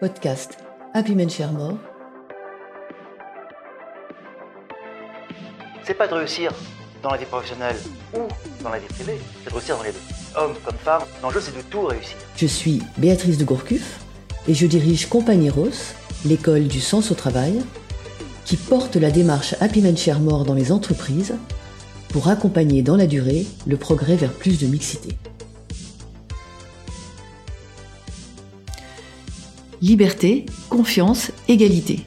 Podcast Happy Men Share More. C'est pas de réussir dans la vie professionnelle ou dans la vie privée, c'est de réussir dans les deux. Homme comme femme, l'enjeu c'est de tout réussir. Je suis Béatrice de Gourcuff et je dirige Compagnie Rose, l'école du sens au travail, qui porte la démarche Happy Men Share More dans les entreprises pour accompagner dans la durée le progrès vers plus de mixité. Liberté, confiance, égalité.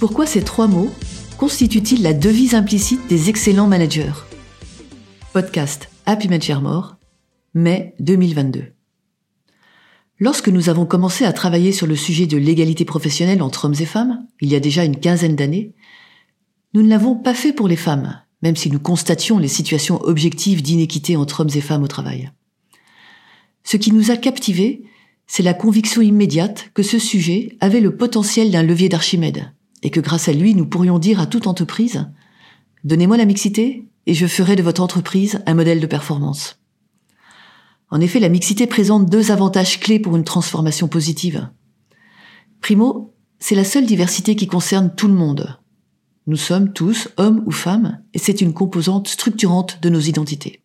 Pourquoi ces trois mots constituent-ils la devise implicite des excellents managers? Podcast Happy More, mai 2022. Lorsque nous avons commencé à travailler sur le sujet de l'égalité professionnelle entre hommes et femmes, il y a déjà une quinzaine d'années, nous ne l'avons pas fait pour les femmes, même si nous constations les situations objectives d'inéquité entre hommes et femmes au travail. Ce qui nous a captivés, c'est la conviction immédiate que ce sujet avait le potentiel d'un levier d'Archimède, et que grâce à lui, nous pourrions dire à toute entreprise Donnez-moi la mixité, et je ferai de votre entreprise un modèle de performance. En effet, la mixité présente deux avantages clés pour une transformation positive. Primo, c'est la seule diversité qui concerne tout le monde, nous sommes tous, hommes ou femmes, et c'est une composante structurante de nos identités.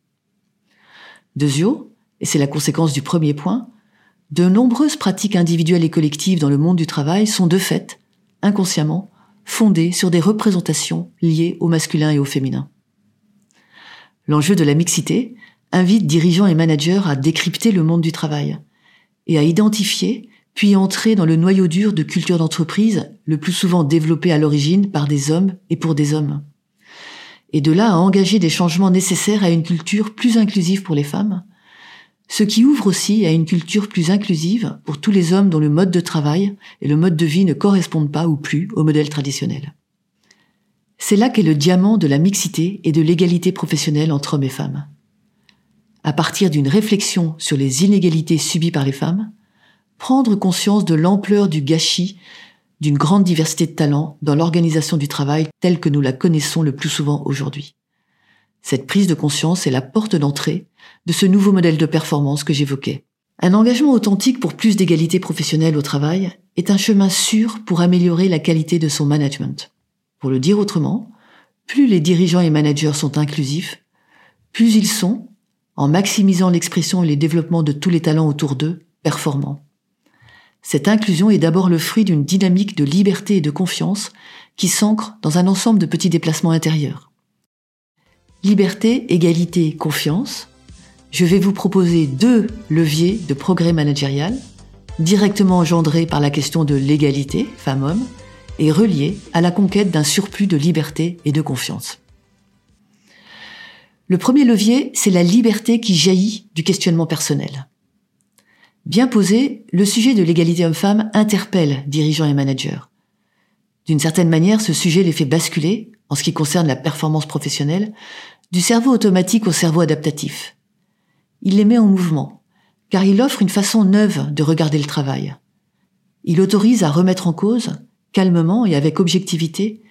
Deuxièmement, et c'est la conséquence du premier point, de nombreuses pratiques individuelles et collectives dans le monde du travail sont de fait, inconsciemment, fondées sur des représentations liées au masculin et au féminin. L'enjeu de la mixité invite dirigeants et managers à décrypter le monde du travail et à identifier puis entrer dans le noyau dur de culture d'entreprise, le plus souvent développé à l'origine par des hommes et pour des hommes. Et de là à engager des changements nécessaires à une culture plus inclusive pour les femmes, ce qui ouvre aussi à une culture plus inclusive pour tous les hommes dont le mode de travail et le mode de vie ne correspondent pas ou plus au modèle traditionnel. C'est là qu'est le diamant de la mixité et de l'égalité professionnelle entre hommes et femmes. À partir d'une réflexion sur les inégalités subies par les femmes, prendre conscience de l'ampleur du gâchis d'une grande diversité de talents dans l'organisation du travail telle que nous la connaissons le plus souvent aujourd'hui. Cette prise de conscience est la porte d'entrée de ce nouveau modèle de performance que j'évoquais. Un engagement authentique pour plus d'égalité professionnelle au travail est un chemin sûr pour améliorer la qualité de son management. Pour le dire autrement, plus les dirigeants et managers sont inclusifs, plus ils sont, en maximisant l'expression et les développements de tous les talents autour d'eux, performants. Cette inclusion est d'abord le fruit d'une dynamique de liberté et de confiance qui s'ancre dans un ensemble de petits déplacements intérieurs. Liberté, égalité, confiance. Je vais vous proposer deux leviers de progrès managérial, directement engendrés par la question de l'égalité femmes-hommes et reliés à la conquête d'un surplus de liberté et de confiance. Le premier levier, c'est la liberté qui jaillit du questionnement personnel. Bien posé, le sujet de l'égalité homme-femme interpelle dirigeants et managers. D'une certaine manière, ce sujet les fait basculer, en ce qui concerne la performance professionnelle, du cerveau automatique au cerveau adaptatif. Il les met en mouvement, car il offre une façon neuve de regarder le travail. Il autorise à remettre en cause, calmement et avec objectivité,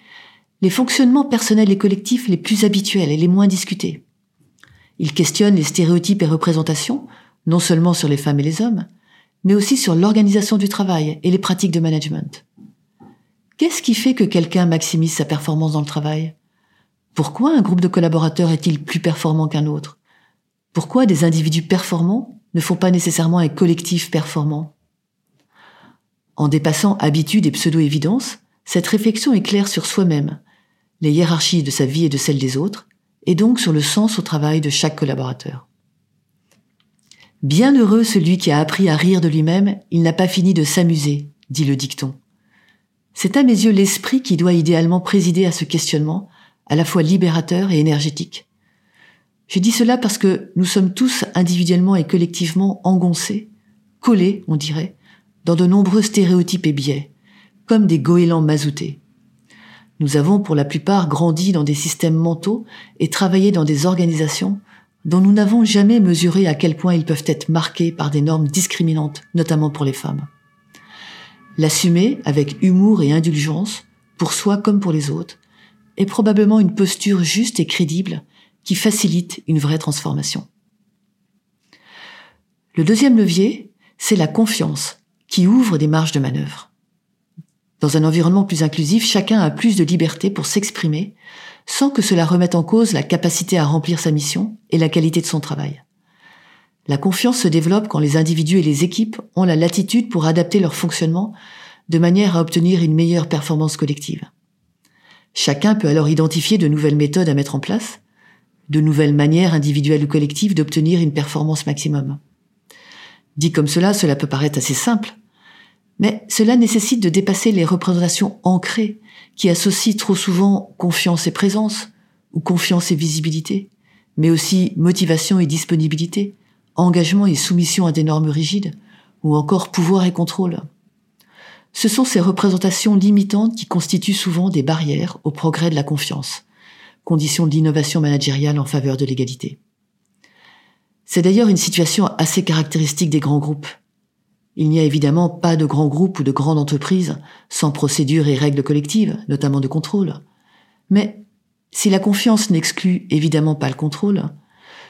les fonctionnements personnels et collectifs les plus habituels et les moins discutés. Il questionne les stéréotypes et représentations non seulement sur les femmes et les hommes, mais aussi sur l'organisation du travail et les pratiques de management. Qu'est-ce qui fait que quelqu'un maximise sa performance dans le travail? Pourquoi un groupe de collaborateurs est-il plus performant qu'un autre? Pourquoi des individus performants ne font pas nécessairement un collectif performant? En dépassant habitudes et pseudo-évidences, cette réflexion est claire sur soi-même, les hiérarchies de sa vie et de celles des autres, et donc sur le sens au travail de chaque collaborateur. Bienheureux celui qui a appris à rire de lui-même, il n'a pas fini de s'amuser, dit le dicton. C'est à mes yeux l'esprit qui doit idéalement présider à ce questionnement, à la fois libérateur et énergétique. Je dis cela parce que nous sommes tous individuellement et collectivement engoncés, collés, on dirait, dans de nombreux stéréotypes et biais, comme des goélands mazoutés. Nous avons pour la plupart grandi dans des systèmes mentaux et travaillé dans des organisations dont nous n'avons jamais mesuré à quel point ils peuvent être marqués par des normes discriminantes, notamment pour les femmes. L'assumer avec humour et indulgence, pour soi comme pour les autres, est probablement une posture juste et crédible qui facilite une vraie transformation. Le deuxième levier, c'est la confiance, qui ouvrent des marges de manœuvre. Dans un environnement plus inclusif, chacun a plus de liberté pour s'exprimer sans que cela remette en cause la capacité à remplir sa mission et la qualité de son travail. La confiance se développe quand les individus et les équipes ont la latitude pour adapter leur fonctionnement de manière à obtenir une meilleure performance collective. Chacun peut alors identifier de nouvelles méthodes à mettre en place, de nouvelles manières individuelles ou collectives d'obtenir une performance maximum. Dit comme cela, cela peut paraître assez simple, mais cela nécessite de dépasser les représentations ancrées qui associent trop souvent confiance et présence, ou confiance et visibilité, mais aussi motivation et disponibilité, engagement et soumission à des normes rigides, ou encore pouvoir et contrôle. Ce sont ces représentations limitantes qui constituent souvent des barrières au progrès de la confiance, condition de l'innovation managériale en faveur de l'égalité. C'est d'ailleurs une situation assez caractéristique des grands groupes. Il n'y a évidemment pas de grands groupes ou de grandes entreprises sans procédures et règles collectives, notamment de contrôle. Mais si la confiance n'exclut évidemment pas le contrôle,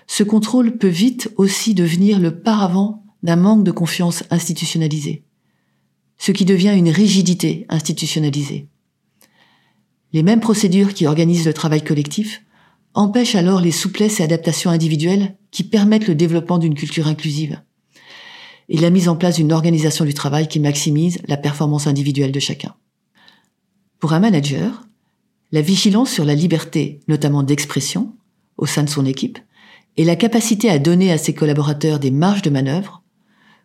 ce contrôle peut vite aussi devenir le paravent d'un manque de confiance institutionnalisé, ce qui devient une rigidité institutionnalisée. Les mêmes procédures qui organisent le travail collectif empêchent alors les souplesses et adaptations individuelles qui permettent le développement d'une culture inclusive et la mise en place d'une organisation du travail qui maximise la performance individuelle de chacun. Pour un manager, la vigilance sur la liberté, notamment d'expression, au sein de son équipe, et la capacité à donner à ses collaborateurs des marges de manœuvre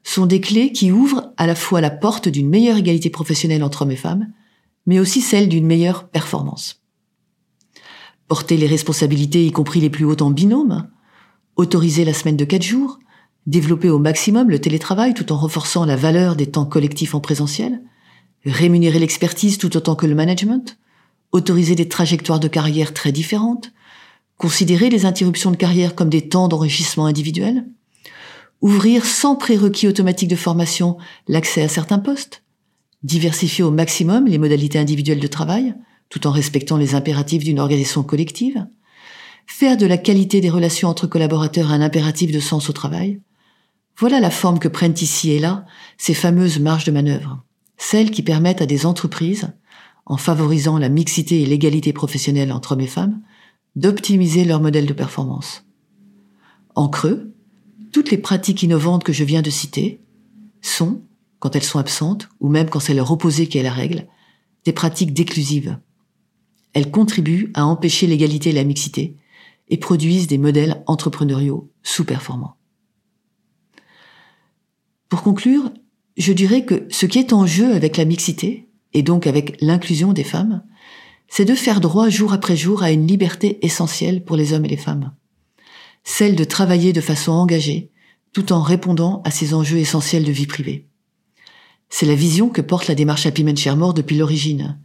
sont des clés qui ouvrent à la fois la porte d'une meilleure égalité professionnelle entre hommes et femmes, mais aussi celle d'une meilleure performance. Porter les responsabilités, y compris les plus hautes en binôme, autoriser la semaine de quatre jours, développer au maximum le télétravail tout en renforçant la valeur des temps collectifs en présentiel, rémunérer l'expertise tout autant que le management, autoriser des trajectoires de carrière très différentes, considérer les interruptions de carrière comme des temps d'enrichissement individuel, ouvrir sans prérequis automatique de formation l'accès à certains postes, diversifier au maximum les modalités individuelles de travail, tout en respectant les impératifs d'une organisation collective, faire de la qualité des relations entre collaborateurs un impératif de sens au travail, voilà la forme que prennent ici et là ces fameuses marges de manœuvre, celles qui permettent à des entreprises, en favorisant la mixité et l'égalité professionnelle entre hommes et femmes, d'optimiser leur modèle de performance. En creux, toutes les pratiques innovantes que je viens de citer sont, quand elles sont absentes, ou même quand c'est leur opposé qui est la règle, des pratiques déclusives. Elles contribuent à empêcher l'égalité et la mixité et produisent des modèles entrepreneuriaux sous-performants. Pour conclure, je dirais que ce qui est en jeu avec la mixité, et donc avec l'inclusion des femmes, c'est de faire droit jour après jour à une liberté essentielle pour les hommes et les femmes. Celle de travailler de façon engagée, tout en répondant à ces enjeux essentiels de vie privée. C'est la vision que porte la démarche Happy Men Share depuis l'origine.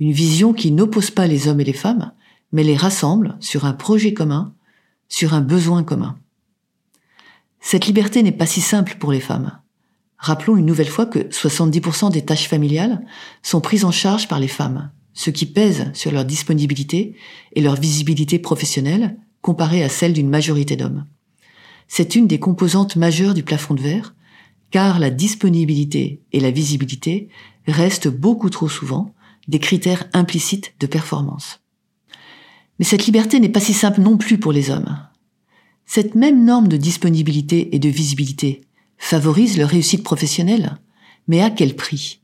Une vision qui n'oppose pas les hommes et les femmes, mais les rassemble sur un projet commun, sur un besoin commun. Cette liberté n'est pas si simple pour les femmes. Rappelons une nouvelle fois que 70% des tâches familiales sont prises en charge par les femmes, ce qui pèse sur leur disponibilité et leur visibilité professionnelle comparée à celle d'une majorité d'hommes. C'est une des composantes majeures du plafond de verre, car la disponibilité et la visibilité restent beaucoup trop souvent des critères implicites de performance. Mais cette liberté n'est pas si simple non plus pour les hommes. Cette même norme de disponibilité et de visibilité favorise leur réussite professionnelle, mais à quel prix?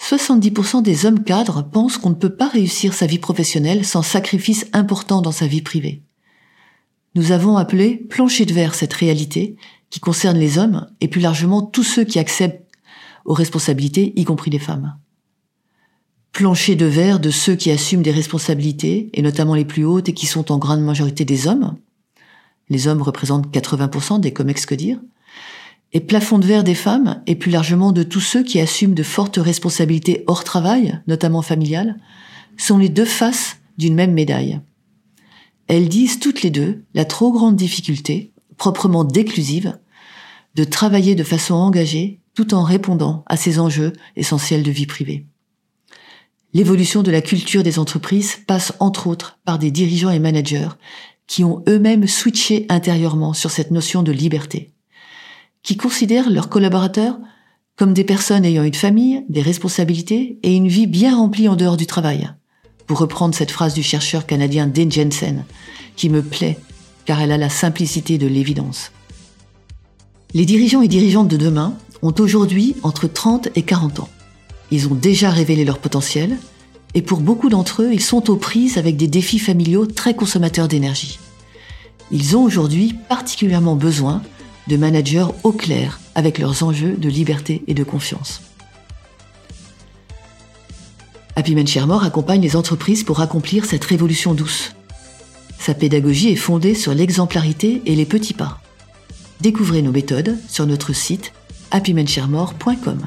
70% des hommes cadres pensent qu'on ne peut pas réussir sa vie professionnelle sans sacrifice important dans sa vie privée. Nous avons appelé plancher de verre cette réalité qui concerne les hommes et plus largement tous ceux qui acceptent aux responsabilités, y compris les femmes. Plancher de verre de ceux qui assument des responsabilités, et notamment les plus hautes et qui sont en grande majorité des hommes, les hommes représentent 80% des COMEX que dire, et plafond de verre des femmes, et plus largement de tous ceux qui assument de fortes responsabilités hors travail, notamment familiales, sont les deux faces d'une même médaille. Elles disent toutes les deux la trop grande difficulté, proprement déclusive, de travailler de façon engagée tout en répondant à ces enjeux essentiels de vie privée. L'évolution de la culture des entreprises passe entre autres par des dirigeants et managers qui ont eux-mêmes switché intérieurement sur cette notion de liberté, qui considèrent leurs collaborateurs comme des personnes ayant une famille, des responsabilités et une vie bien remplie en dehors du travail. Pour reprendre cette phrase du chercheur canadien Dean Jensen, qui me plaît car elle a la simplicité de l'évidence. Les dirigeants et dirigeantes de demain ont aujourd'hui entre 30 et 40 ans. Ils ont déjà révélé leur potentiel et pour beaucoup d'entre eux, ils sont aux prises avec des défis familiaux très consommateurs d'énergie. Ils ont aujourd'hui particulièrement besoin de managers au clair avec leurs enjeux de liberté et de confiance. Happy Men Sharemore accompagne les entreprises pour accomplir cette révolution douce. Sa pédagogie est fondée sur l'exemplarité et les petits pas. Découvrez nos méthodes sur notre site happymensharemore.com.